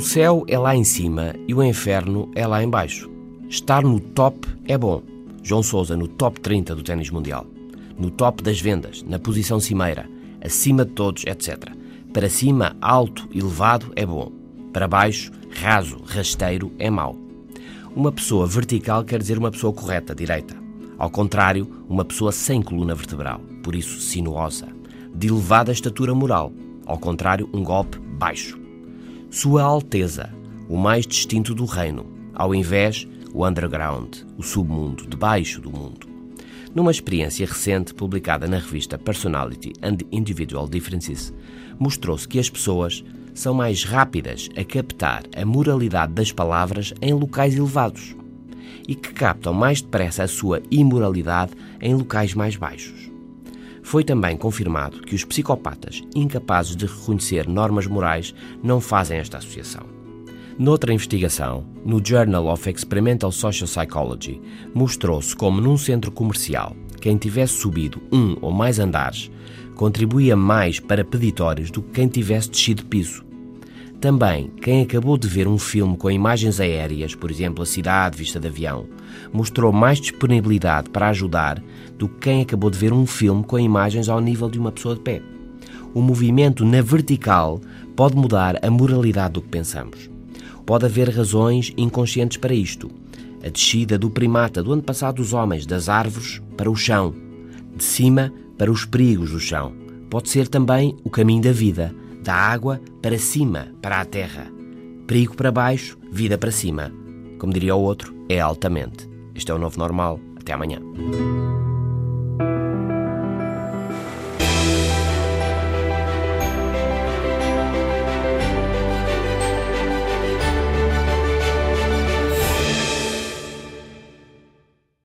céu é lá em cima e o inferno é lá em baixo. Estar no top é bom. João Sousa no top 30 do ténis mundial. No top das vendas, na posição cimeira, acima de todos, etc. Para cima, alto, elevado é bom. Para baixo, raso, rasteiro é mau. Uma pessoa vertical quer dizer uma pessoa correta, direita. Ao contrário, uma pessoa sem coluna vertebral, por isso sinuosa. De elevada estatura moral. Ao contrário, um golpe baixo. Sua Alteza, o mais distinto do reino, ao invés, o underground, o submundo, debaixo do mundo. Numa experiência recente publicada na revista Personality and Individual Differences, mostrou-se que as pessoas são mais rápidas a captar a moralidade das palavras em locais elevados e que captam mais depressa a sua imoralidade em locais mais baixos. Foi também confirmado que os psicopatas incapazes de reconhecer normas morais não fazem esta associação. Noutra investigação, no Journal of Experimental Social Psychology, mostrou-se como num centro comercial, quem tivesse subido um ou mais andares contribuía mais para peditórios do que quem tivesse descido de piso. Também, quem acabou de ver um filme com imagens aéreas, por exemplo, a cidade vista de avião, mostrou mais disponibilidade para ajudar do que quem acabou de ver um filme com imagens ao nível de uma pessoa de pé. O movimento na vertical pode mudar a moralidade do que pensamos. Pode haver razões inconscientes para isto. A descida do primata do ano passado dos homens das árvores para o chão, de cima para os perigos do chão. Pode ser também o caminho da vida da água para cima, para a terra. Perigo para baixo, vida para cima. Como diria o outro, é altamente. Este é o novo normal. Até amanhã.